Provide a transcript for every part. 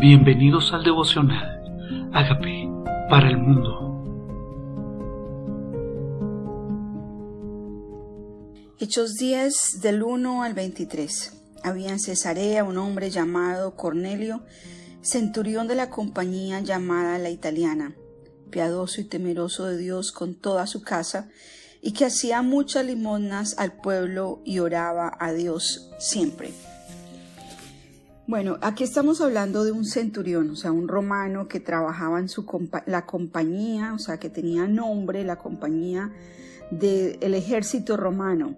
Bienvenidos al devocional. Hágame para el mundo. Hechos 10 del 1 al 23. Había en Cesarea un hombre llamado Cornelio, centurión de la compañía llamada la italiana, piadoso y temeroso de Dios con toda su casa, y que hacía muchas limosnas al pueblo y oraba a Dios siempre. Bueno, aquí estamos hablando de un centurión, o sea, un romano que trabajaba en su la compañía, o sea, que tenía nombre, la compañía del ejército romano.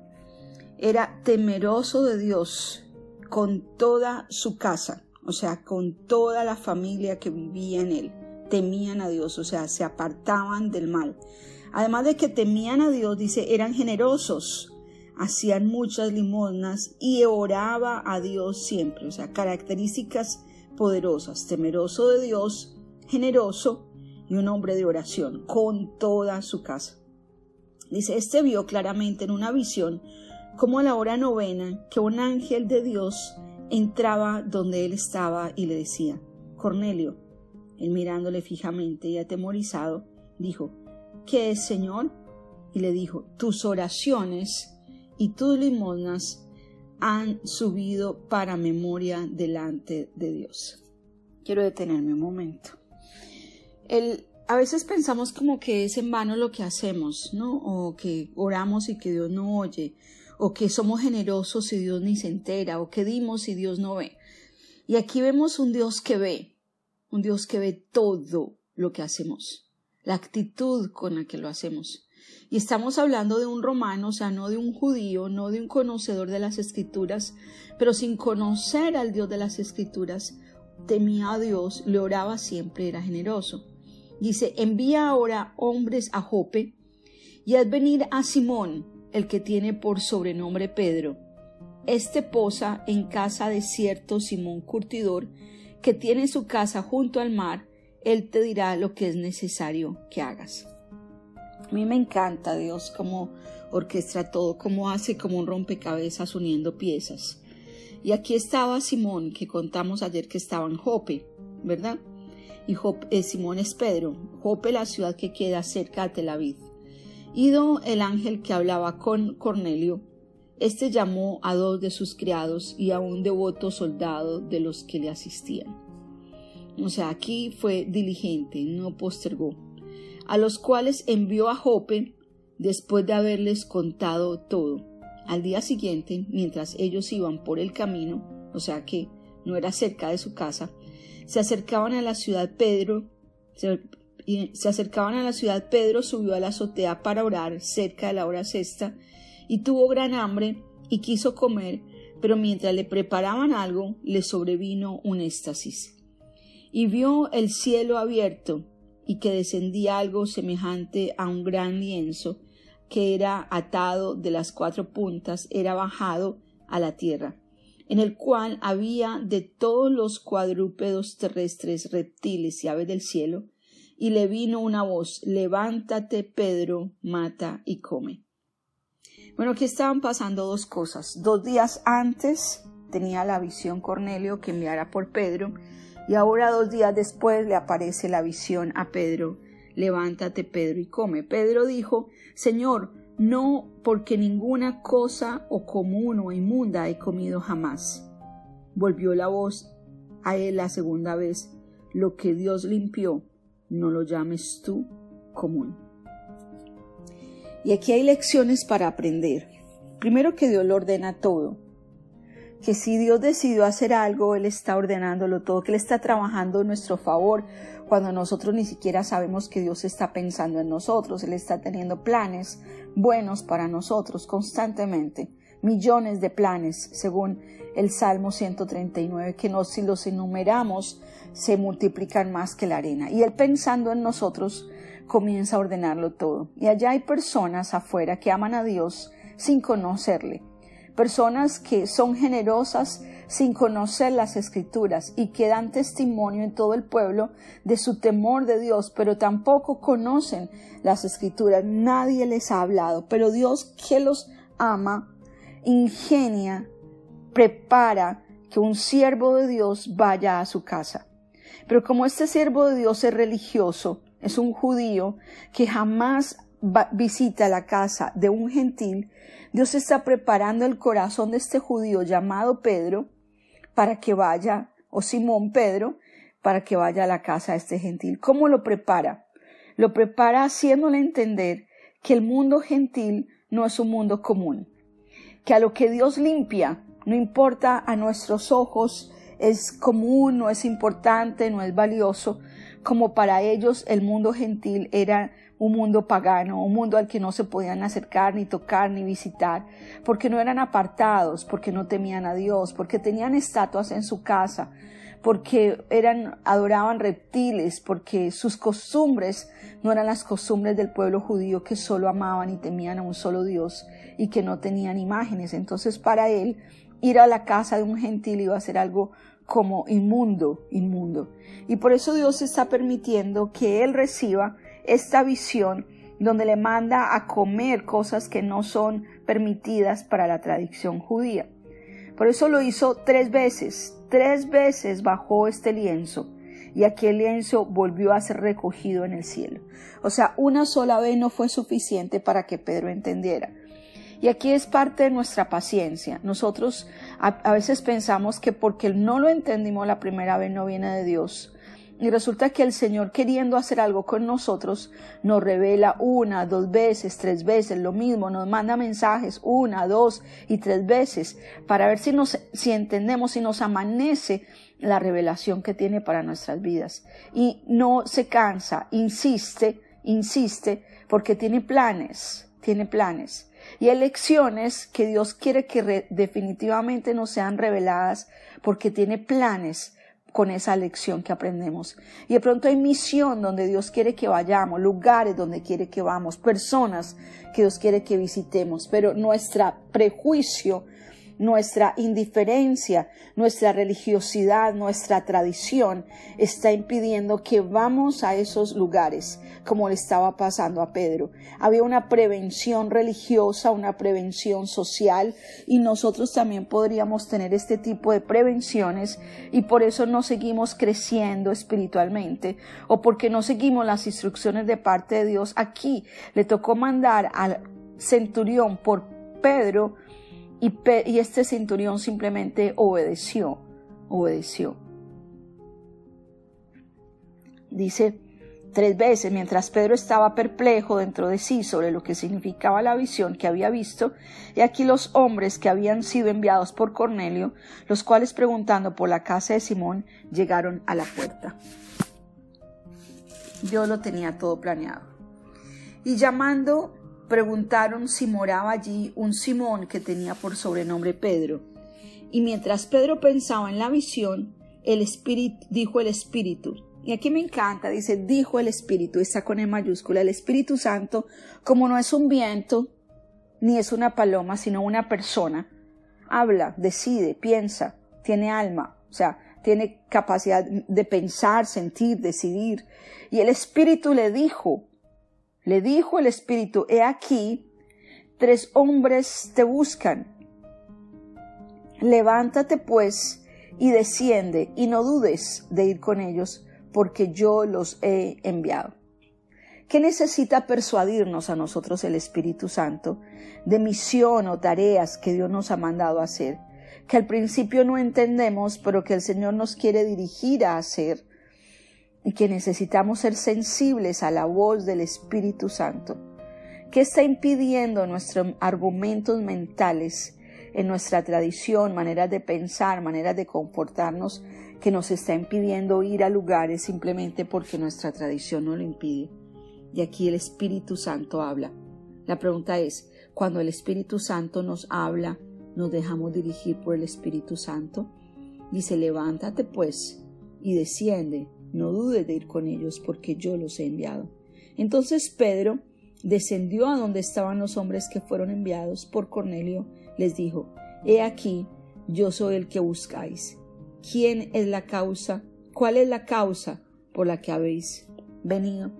Era temeroso de Dios con toda su casa, o sea, con toda la familia que vivía en él. Temían a Dios, o sea, se apartaban del mal. Además de que temían a Dios, dice, eran generosos, hacían muchas limosnas y oraba a Dios siempre, o sea, características poderosas, temeroso de Dios, generoso y un hombre de oración con toda su casa. Dice, este vio claramente en una visión, como a la hora novena, que un ángel de Dios entraba donde él estaba y le decía, Cornelio, él mirándole fijamente y atemorizado, dijo, ¿qué es, Señor? Y le dijo, tus oraciones y tus limosnas han subido para memoria delante de Dios. Quiero detenerme un momento. El, a veces pensamos como que es en vano lo que hacemos, ¿no? O que oramos y que Dios no oye, o que somos generosos y Dios ni se entera, o que dimos y Dios no ve. Y aquí vemos un Dios que ve, un Dios que ve todo lo que hacemos, la actitud con la que lo hacemos. Y estamos hablando de un romano, o sea, no de un judío, no de un conocedor de las escrituras, pero sin conocer al Dios de las escrituras, temía a Dios, le oraba siempre, era generoso. Dice, envía ahora hombres a Jope y haz venir a Simón, el que tiene por sobrenombre Pedro. Este posa en casa de cierto Simón Curtidor, que tiene su casa junto al mar, él te dirá lo que es necesario que hagas. A mí me encanta Dios cómo orquestra todo, cómo hace como un rompecabezas uniendo piezas. Y aquí estaba Simón, que contamos ayer que estaba en Jope, ¿verdad? Y eh, Simón es Pedro, Jope la ciudad que queda cerca de Tel Aviv. Ido el ángel que hablaba con Cornelio, este llamó a dos de sus criados y a un devoto soldado de los que le asistían. O sea, aquí fue diligente, no postergó a los cuales envió a Jope después de haberles contado todo. Al día siguiente, mientras ellos iban por el camino, o sea que no era cerca de su casa, se acercaban a la ciudad Pedro, se, acercaban a la ciudad Pedro subió a la azotea para orar cerca de la hora sexta y tuvo gran hambre y quiso comer, pero mientras le preparaban algo le sobrevino un éxtasis. Y vio el cielo abierto y que descendía algo semejante a un gran lienzo que era atado de las cuatro puntas, era bajado a la tierra, en el cual había de todos los cuadrúpedos terrestres, reptiles y aves del cielo, y le vino una voz Levántate, Pedro, mata y come. Bueno, aquí estaban pasando dos cosas. Dos días antes tenía la visión Cornelio que enviara por Pedro, y ahora dos días después le aparece la visión a Pedro. Levántate, Pedro, y come. Pedro dijo, Señor, no porque ninguna cosa o común o inmunda he comido jamás. Volvió la voz a él la segunda vez. Lo que Dios limpió, no lo llames tú común. Y aquí hay lecciones para aprender. Primero que Dios lo ordena todo que si Dios decidió hacer algo, Él está ordenándolo todo, que Él está trabajando en nuestro favor, cuando nosotros ni siquiera sabemos que Dios está pensando en nosotros, Él está teniendo planes buenos para nosotros constantemente, millones de planes, según el Salmo 139, que no, si los enumeramos se multiplican más que la arena. Y Él pensando en nosotros comienza a ordenarlo todo. Y allá hay personas afuera que aman a Dios sin conocerle personas que son generosas sin conocer las escrituras y que dan testimonio en todo el pueblo de su temor de Dios, pero tampoco conocen las escrituras, nadie les ha hablado, pero Dios que los ama, ingenia, prepara que un siervo de Dios vaya a su casa. Pero como este siervo de Dios es religioso, es un judío que jamás visita la casa de un gentil, Dios está preparando el corazón de este judío llamado Pedro para que vaya, o Simón Pedro, para que vaya a la casa de este gentil. ¿Cómo lo prepara? Lo prepara haciéndole entender que el mundo gentil no es un mundo común, que a lo que Dios limpia, no importa a nuestros ojos, es común, no es importante, no es valioso, como para ellos el mundo gentil era un mundo pagano, un mundo al que no se podían acercar, ni tocar, ni visitar, porque no eran apartados, porque no temían a Dios, porque tenían estatuas en su casa, porque eran, adoraban reptiles, porque sus costumbres no eran las costumbres del pueblo judío que solo amaban y temían a un solo Dios y que no tenían imágenes. Entonces para él ir a la casa de un gentil iba a ser algo como inmundo, inmundo. Y por eso Dios está permitiendo que él reciba esta visión donde le manda a comer cosas que no son permitidas para la tradición judía. Por eso lo hizo tres veces, tres veces bajó este lienzo y aquel lienzo volvió a ser recogido en el cielo. O sea, una sola vez no fue suficiente para que Pedro entendiera. Y aquí es parte de nuestra paciencia. Nosotros a, a, veces pensamos que porque no lo entendimos la primera vez no viene de Dios. Y resulta que el Señor queriendo hacer algo con nosotros nos revela una, dos veces, tres veces lo mismo, nos manda mensajes una, dos y tres veces para ver si nos si entendemos, si nos amanece la revelación que tiene para nuestras vidas. Y no se cansa, insiste, insiste porque tiene planes, tiene planes. Y hay lecciones que Dios quiere que definitivamente nos sean reveladas porque tiene planes con esa lección que aprendemos. Y de pronto hay misión donde Dios quiere que vayamos, lugares donde quiere que vamos, personas que Dios quiere que visitemos, pero nuestro prejuicio nuestra indiferencia, nuestra religiosidad, nuestra tradición está impidiendo que vamos a esos lugares como le estaba pasando a Pedro. Había una prevención religiosa, una prevención social y nosotros también podríamos tener este tipo de prevenciones y por eso no seguimos creciendo espiritualmente o porque no seguimos las instrucciones de parte de Dios. Aquí le tocó mandar al centurión por Pedro y, este centurión simplemente obedeció, obedeció. Dice tres veces, mientras Pedro estaba perplejo dentro de sí sobre lo que significaba la visión que había visto, y aquí los hombres que habían sido enviados por Cornelio, los cuales preguntando por la casa de Simón, llegaron a la puerta. Dios lo tenía todo planeado. Y llamando preguntaron si moraba allí un Simón que tenía por sobrenombre Pedro. Y mientras Pedro pensaba en la visión, el espíritu dijo el espíritu. Y aquí me encanta, dice, dijo el espíritu, está con E mayúscula, el Espíritu Santo, como no es un viento, ni es una paloma, sino una persona, habla, decide, piensa, tiene alma, o sea, tiene capacidad de pensar, sentir, decidir. Y el Espíritu le dijo, le dijo el Espíritu, he aquí, tres hombres te buscan. Levántate pues y desciende y no dudes de ir con ellos, porque yo los he enviado. ¿Qué necesita persuadirnos a nosotros el Espíritu Santo de misión o tareas que Dios nos ha mandado hacer? Que al principio no entendemos, pero que el Señor nos quiere dirigir a hacer y que necesitamos ser sensibles a la voz del Espíritu Santo. ¿Qué está impidiendo nuestros argumentos mentales, en nuestra tradición, maneras de pensar, maneras de comportarnos, que nos está impidiendo ir a lugares simplemente porque nuestra tradición no lo impide? Y aquí el Espíritu Santo habla. La pregunta es, cuando el Espíritu Santo nos habla, ¿nos dejamos dirigir por el Espíritu Santo? Dice, levántate pues y desciende no dudes de ir con ellos, porque yo los he enviado. Entonces Pedro descendió a donde estaban los hombres que fueron enviados por Cornelio, les dijo, He aquí, yo soy el que buscáis. ¿Quién es la causa? ¿Cuál es la causa por la que habéis venido?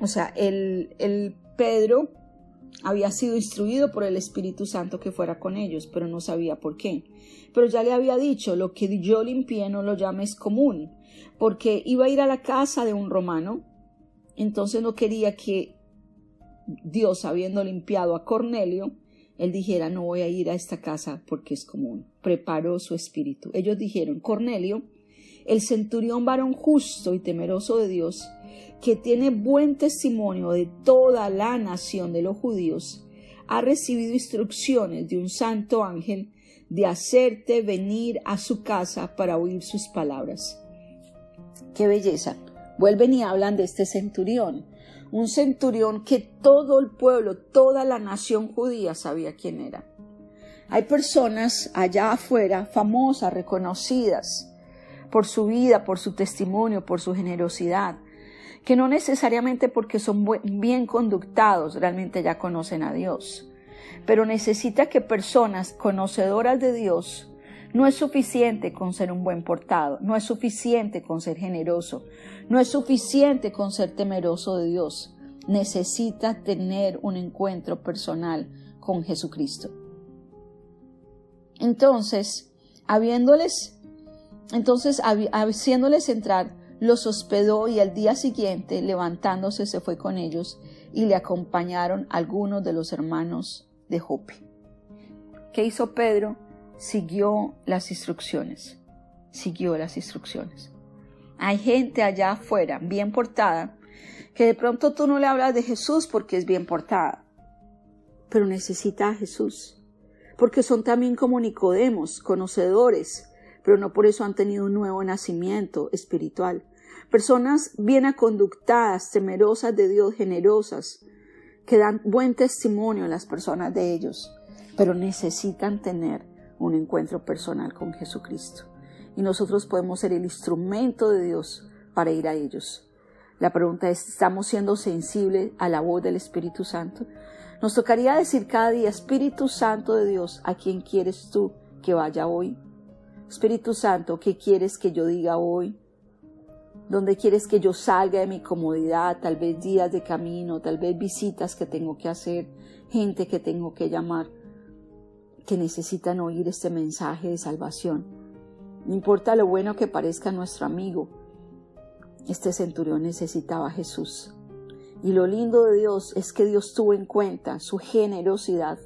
O sea, el, el Pedro había sido instruido por el Espíritu Santo que fuera con ellos, pero no sabía por qué. Pero ya le había dicho, lo que yo limpié no lo llames común. porque iba a ir a la casa de un romano, entonces no quería que Dios, habiendo limpiado a Cornelio, él dijera, no voy a ir a esta casa porque es común. Preparó su espíritu. Ellos dijeron, Cornelio, el centurión varón justo y temeroso de Dios, que tiene buen testimonio de toda la nación de los judíos, ha recibido instrucciones de un santo ángel de hacerte venir a su casa para oír sus palabras. Qué belleza. Vuelven y hablan de este centurión un centurión que todo el pueblo, toda la nación judía sabía quién era. Hay personas allá afuera famosas, reconocidas por su vida, por su testimonio, por su generosidad, que no necesariamente porque son bien conductados realmente ya conocen a Dios, pero necesita que personas conocedoras de Dios no es suficiente con ser un buen portado, no es suficiente con ser generoso, no es suficiente con ser temeroso de Dios. Necesita tener un encuentro personal con Jesucristo. Entonces, habiéndoles, entonces, haciéndoles entrar, los hospedó y al día siguiente, levantándose, se fue con ellos y le acompañaron algunos de los hermanos de Jope. ¿Qué hizo Pedro? Siguió las instrucciones. Siguió las instrucciones. Hay gente allá afuera, bien portada, que de pronto tú no le hablas de Jesús porque es bien portada, pero necesita a Jesús, porque son también como Nicodemos, conocedores, pero no por eso han tenido un nuevo nacimiento espiritual. Personas bien aconductadas, temerosas de Dios, generosas, que dan buen testimonio a las personas de ellos, pero necesitan tener un encuentro personal con Jesucristo y nosotros podemos ser el instrumento de Dios para ir a ellos. La pregunta es, ¿estamos siendo sensibles a la voz del Espíritu Santo? Nos tocaría decir cada día, Espíritu Santo de Dios, ¿a quién quieres tú que vaya hoy? Espíritu Santo, ¿qué quieres que yo diga hoy? ¿Dónde quieres que yo salga de mi comodidad? Tal vez días de camino, tal vez visitas que tengo que hacer, gente que tengo que llamar, que necesitan oír este mensaje de salvación. No importa lo bueno que parezca nuestro amigo, este centurión necesitaba a Jesús. Y lo lindo de Dios es que Dios tuvo en cuenta su generosidad,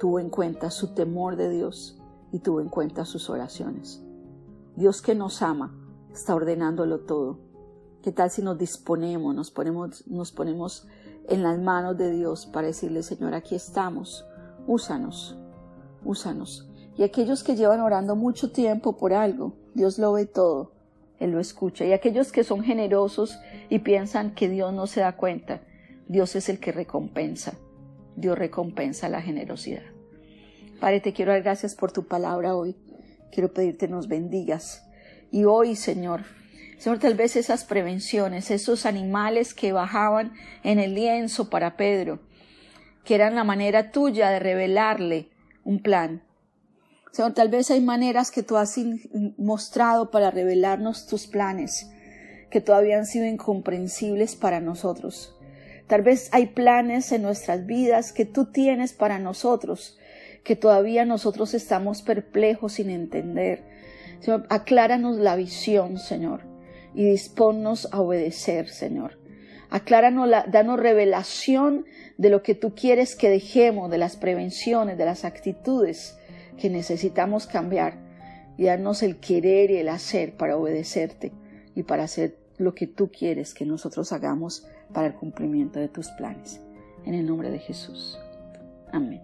tuvo en cuenta su temor de Dios y tuvo en cuenta sus oraciones. Dios que nos ama está ordenándolo todo. ¿Qué tal si nos disponemos, nos ponemos, nos ponemos en las manos de Dios para decirle, Señor, aquí estamos, úsanos, úsanos. Y aquellos que llevan orando mucho tiempo por algo, Dios lo ve todo, Él lo escucha. Y aquellos que son generosos y piensan que Dios no se da cuenta, Dios es el que recompensa. Dios recompensa la generosidad. Padre, te quiero dar gracias por tu palabra hoy. Quiero pedirte nos bendigas. Y hoy, Señor, Señor, tal vez esas prevenciones, esos animales que bajaban en el lienzo para Pedro, que eran la manera tuya de revelarle un plan, Señor, tal vez hay maneras que tú has mostrado para revelarnos tus planes, que todavía han sido incomprensibles para nosotros. Tal vez hay planes en nuestras vidas que tú tienes para nosotros, que todavía nosotros estamos perplejos sin entender. Señor, acláranos la visión, Señor, y disponnos a obedecer, Señor. Acláranos, la, danos revelación de lo que tú quieres que dejemos, de las prevenciones, de las actitudes que necesitamos cambiar y darnos el querer y el hacer para obedecerte y para hacer lo que tú quieres que nosotros hagamos para el cumplimiento de tus planes. En el nombre de Jesús. Amén.